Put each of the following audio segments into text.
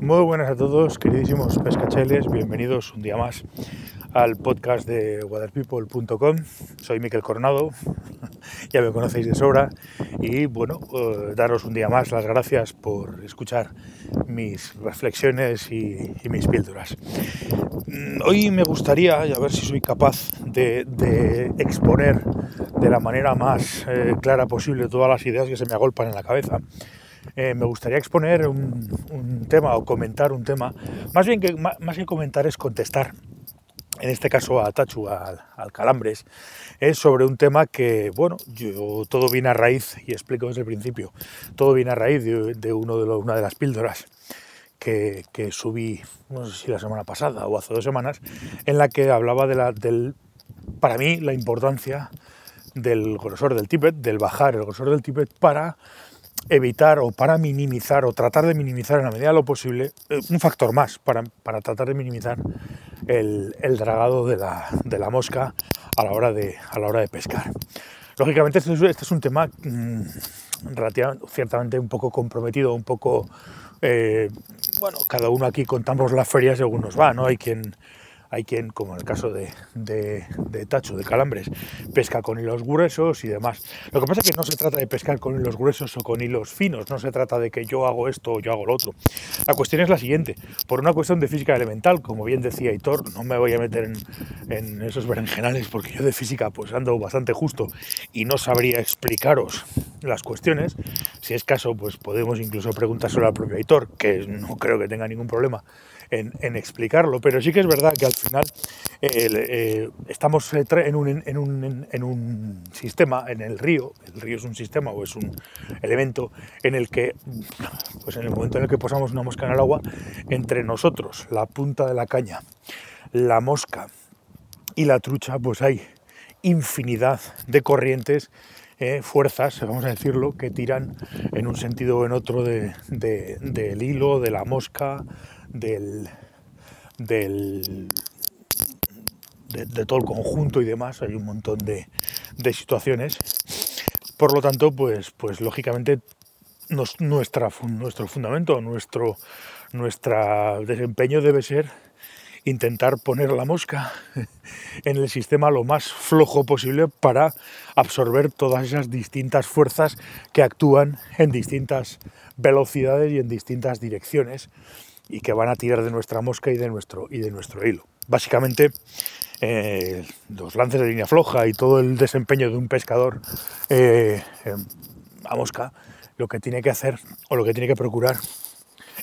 Muy buenas a todos, queridísimos pescacheles, bienvenidos un día más al podcast de waterpeople.com. Soy Miquel Coronado, ya me conocéis de sobra, y bueno, eh, daros un día más las gracias por escuchar mis reflexiones y, mis píldoras. Mm, hoy me gustaría, a ver si soy capaz de, exponer de la manera más eh, clara posible todas las ideas que se me agolpan en la cabeza. Eh, me gustaría exponer un, tema o comentar un tema, más bien que más que comentar es contestar, en este caso a Tachu, al, Calambres, es sobre un tema que, bueno, yo, todo viene a raíz, y explico desde el principio, todo viene a raíz de, uno de una de las píldoras que, subí, no sé si la semana pasada o hace dos semanas, en la que hablaba de la, del, para mí, la importancia del grosor del tippet, del bajar el grosor del tippet para evitar o para minimizar o tratar de minimizar en la medida de lo posible eh, un factor más para, tratar de minimizar el, dragado de la, mosca a la, hora de, a la hora de pescar. Lógicamente este es, este un tema mm, ciertamente un poco comprometido, un poco, eh, bueno, cada uno aquí contamos las ferias según nos va, ¿no? Hay quien hay quien, como en el caso de, Tacho, de Calambres, pesca con hilos gruesos y demás. Lo que pasa es que no se trata de pescar con hilos gruesos o con hilos finos, no se trata de que yo hago esto o yo hago lo otro. La cuestión es la siguiente, por una cuestión de física elemental, como bien decía Hitor, no me voy a meter en, esos berenjenales porque yo de física pues ando bastante justo y no sabría explicaros las cuestiones. Si es caso, pues podemos incluso preguntárselo al propio Hitor, que no creo que tenga ningún en, explicarlo, pero sí que es verdad que al final eh, estamos en un, en, un, en un, sistema, en el río, el río es un sistema o es un elemento en el que, pues en el momento en el que posamos una mosca en el agua, entre nosotros, la punta de la caña, la mosca y la trucha, pues hay infinidad de corrientes eh, fuerzas, vamos a decirlo, que tiran en un sentido o en otro de, del hilo, de la mosca, del, del de, todo el conjunto y demás, hay un montón de, situaciones. Por lo tanto, pues, pues lógicamente nuestro fundamento, nuestro desempeño debe ser intentar poner la mosca en el sistema lo más flojo posible para absorber todas esas distintas fuerzas que actúan en distintas velocidades y en distintas direcciones y que van a tirar de nuestra mosca y de nuestro, y de nuestro hilo. Básicamente, eh, los lances de línea floja y todo el desempeño de un pescador eh, a mosca, lo que tiene que hacer o lo que tiene que procurar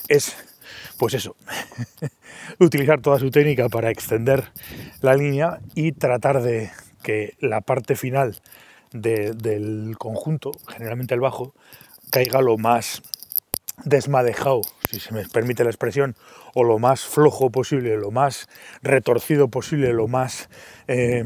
es, pues eso, utilizar toda su técnica para extender la línea y tratar de que la parte final del conjunto, generalmente el bajo, caiga lo más desmadejado, si se me permite la expresión, o lo más flojo posible, lo más retorcido posible, lo más eh,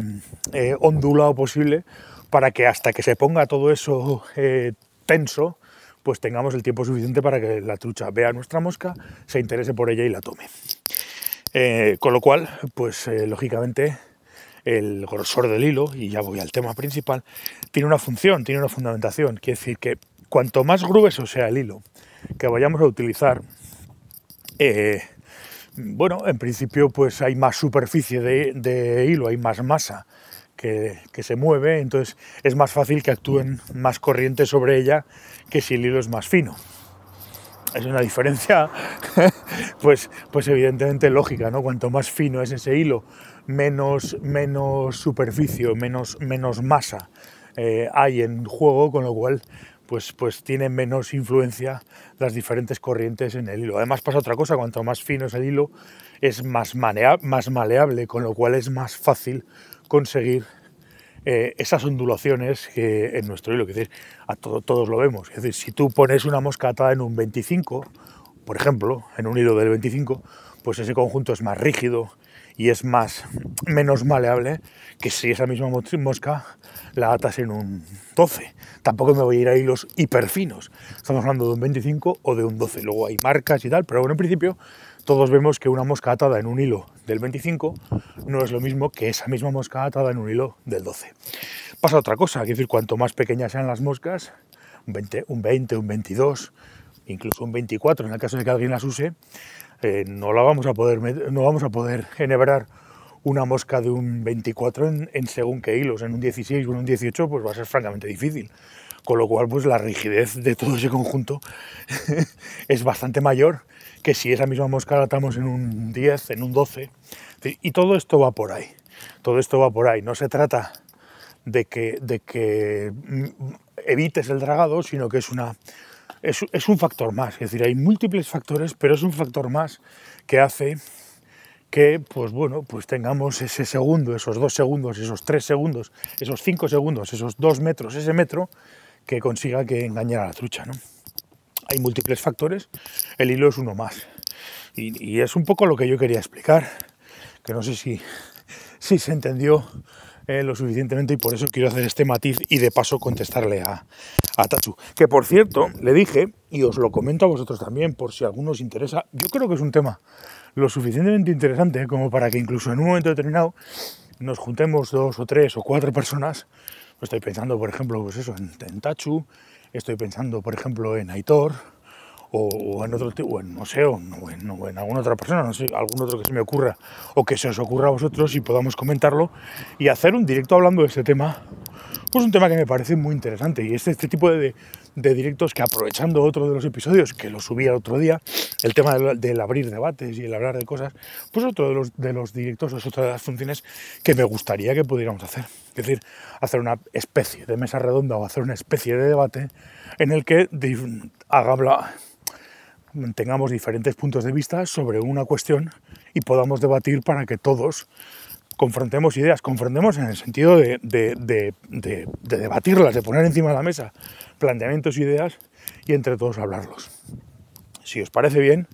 eh, ondulado posible, para que hasta que se ponga todo eso eh, tenso, pues tengamos el tiempo suficiente para que la trucha vea nuestra mosca, se interese por ella y la tome. con lo cual, pues lógicamente el grosor del hilo, y ya voy al tema principal, tiene una función, tiene una fundamentación. Quiere decir que cuanto más grueso sea el hilo, que vayamos a utilizar, eh, bueno, en principio pues hay más superficie de, hilo, hay más masa que, se mueve, entonces es más fácil que actúen más corrientes sobre ella que si el hilo es más fino. Es una diferencia, pues, pues evidentemente lógica, ¿no? Cuanto más fino es ese hilo, menos, menos superficie, menos, menos masa eh, hay en juego, con lo cual pues, pues tienen menos influencia las diferentes corrientes en el hilo. Además pasa otra cosa, cuanto más fino es el hilo, es más, más maleable, con lo cual es más fácil conseguir eh, esas ondulaciones que en nuestro hilo, que decir, a todos lo vemos. Es decir, si tú pones una mosca atada en un 25, por ejemplo, en un hilo del 25, pues ese conjunto es más rígido y es más menos maleable que si esa misma mosca la atas en un 12. Tampoco me voy a ir a hilos hiperfinos. Estamos hablando de un 25 o de un 12. Luego hay marcas y tal, pero bueno, en principio todos vemos que una mosca atada en un hilo del 25 no es lo mismo que esa misma mosca atada en un hilo del 12. Pasa otra cosa, es decir, cuanto más pequeñas sean las moscas, un 20, un, 20, un 22, incluso un 24 en el caso de que alguien las use, eh, no la vamos a poder no vamos a poder enhebrar una mosca de un 24 en, según qué hilos, en un 16 o en un 18, pues va a ser francamente difícil. Con lo cual, pues la rigidez de todo ese conjunto es bastante mayor que si esa misma mosca la atamos en un 10, en un 12. Y todo esto va por ahí. Todo esto va por ahí. No se trata de que, de que mm, evites el dragado, sino que es una es, es, un factor más. Es decir, hay múltiples factores, pero es un factor más que hace que, pues bueno, pues tengamos ese segundo, esos dos segundos, esos tres segundos, esos cinco segundos, esos dos metros, ese metro, que consiga que engañar a la trucha, ¿no? Hay múltiples factores, el hilo es uno más. Y, es un poco lo que yo quería explicar, que no sé si, si se entendió eh, lo suficientemente y por eso quiero hacer este matiz y de paso contestarle a, a Tachu. Que por cierto, le dije, y os lo comento a vosotros también, por si a alguno os interesa, yo creo que es un tema lo suficientemente interesante como para que incluso en un momento determinado nos juntemos dos o tres o cuatro personas. Estoy pensando, por ejemplo, pues eso, en, Tachu, estoy pensando, por ejemplo, en Aitor, o, en otro o en, sé, o en, o en, alguna otra persona, no sé, algún otro que se me ocurra, o que se os ocurra a vosotros y podamos comentarlo y hacer un directo hablando de este tema pues un tema que me parece muy interesante y es este tipo de, directos que aprovechando otro de los episodios que lo subí el otro día, el tema del, abrir debates y el hablar de cosas, pues otro de los, directos es otra de las funciones que me gustaría que pudiéramos hacer. Es decir, hacer una especie de mesa redonda o hacer una especie de debate en el que tengamos diferentes puntos de vista sobre una cuestión y podamos debatir para que todos confrontemos ideas, confrontemos en el sentido de, debatirlas, de poner encima de la mesa planteamientos, ideas y entre todos hablarlos. Si os parece bien,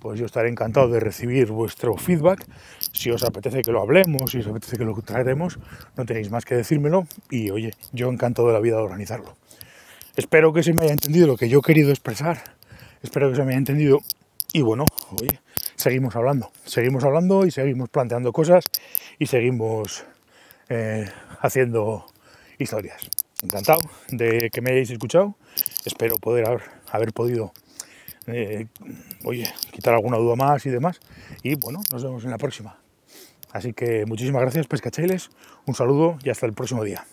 pues yo estaré encantado de recibir vuestro feedback. Si os apetece que lo hablemos, si os apetece que lo traeremos, no tenéis más que decírmelo y oye, yo encantado de la vida de organizarlo. Espero que se me haya entendido lo que yo he querido expresar, espero que se me haya entendido y bueno, oye, seguimos hablando, seguimos hablando y seguimos planteando cosas y seguimos eh, haciendo historias. Encantado de que me hayáis escuchado, espero poder haber, podido eh, oye, quitar alguna duda más y demás. Y bueno, nos vemos en la próxima. Así que muchísimas gracias, pescachailes, un saludo y hasta el próximo día.